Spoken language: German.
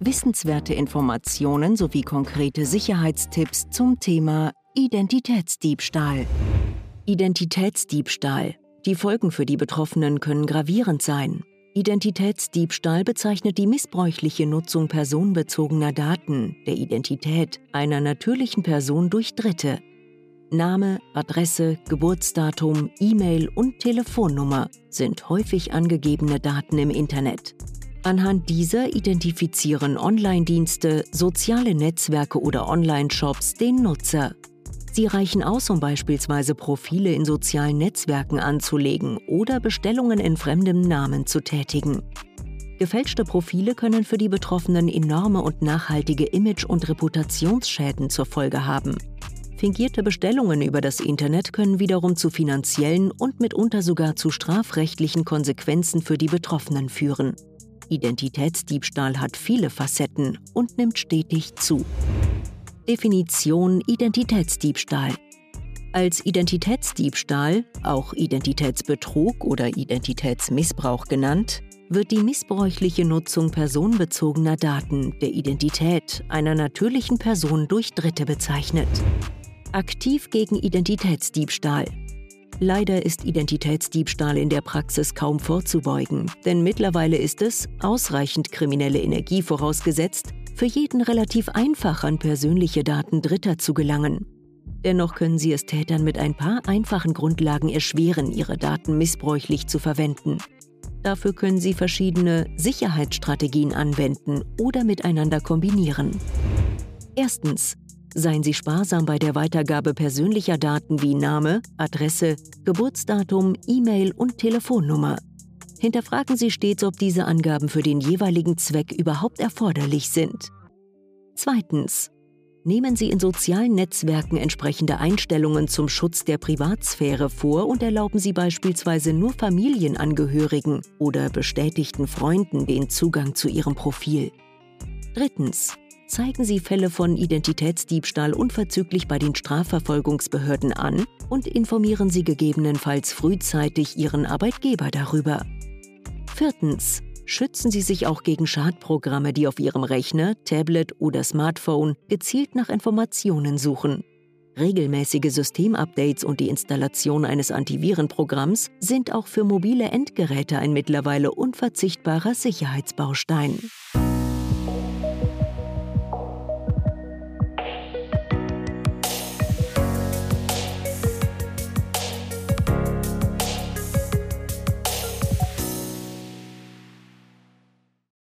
Wissenswerte Informationen sowie konkrete Sicherheitstipps zum Thema Identitätsdiebstahl. Identitätsdiebstahl. Die Folgen für die Betroffenen können gravierend sein. Identitätsdiebstahl bezeichnet die missbräuchliche Nutzung personenbezogener Daten, der Identität einer natürlichen Person durch Dritte. Name, Adresse, Geburtsdatum, E-Mail und Telefonnummer sind häufig angegebene Daten im Internet. Anhand dieser identifizieren Online-Dienste, soziale Netzwerke oder Online-Shops den Nutzer. Sie reichen aus, um beispielsweise Profile in sozialen Netzwerken anzulegen oder Bestellungen in fremdem Namen zu tätigen. Gefälschte Profile können für die Betroffenen enorme und nachhaltige Image- und Reputationsschäden zur Folge haben. Fingierte Bestellungen über das Internet können wiederum zu finanziellen und mitunter sogar zu strafrechtlichen Konsequenzen für die Betroffenen führen. Identitätsdiebstahl hat viele Facetten und nimmt stetig zu. Definition Identitätsdiebstahl als Identitätsdiebstahl, auch Identitätsbetrug oder Identitätsmissbrauch genannt, wird die missbräuchliche Nutzung personenbezogener Daten der Identität einer natürlichen Person durch Dritte bezeichnet. Aktiv gegen Identitätsdiebstahl Leider ist Identitätsdiebstahl in der Praxis kaum vorzubeugen, denn mittlerweile ist es, ausreichend kriminelle Energie vorausgesetzt, für jeden relativ einfach an persönliche Daten Dritter zu gelangen. Dennoch können Sie es Tätern mit ein paar einfachen Grundlagen erschweren, Ihre Daten missbräuchlich zu verwenden. Dafür können Sie verschiedene Sicherheitsstrategien anwenden oder miteinander kombinieren. Erstens Seien Sie sparsam bei der Weitergabe persönlicher Daten wie Name, Adresse, Geburtsdatum, E-Mail und Telefonnummer. Hinterfragen Sie stets, ob diese Angaben für den jeweiligen Zweck überhaupt erforderlich sind. Zweitens. Nehmen Sie in sozialen Netzwerken entsprechende Einstellungen zum Schutz der Privatsphäre vor und erlauben Sie beispielsweise nur Familienangehörigen oder bestätigten Freunden den Zugang zu Ihrem Profil. Drittens zeigen Sie Fälle von Identitätsdiebstahl unverzüglich bei den Strafverfolgungsbehörden an und informieren Sie gegebenenfalls frühzeitig Ihren Arbeitgeber darüber. Viertens. Schützen Sie sich auch gegen Schadprogramme, die auf Ihrem Rechner, Tablet oder Smartphone gezielt nach Informationen suchen. Regelmäßige Systemupdates und die Installation eines Antivirenprogramms sind auch für mobile Endgeräte ein mittlerweile unverzichtbarer Sicherheitsbaustein.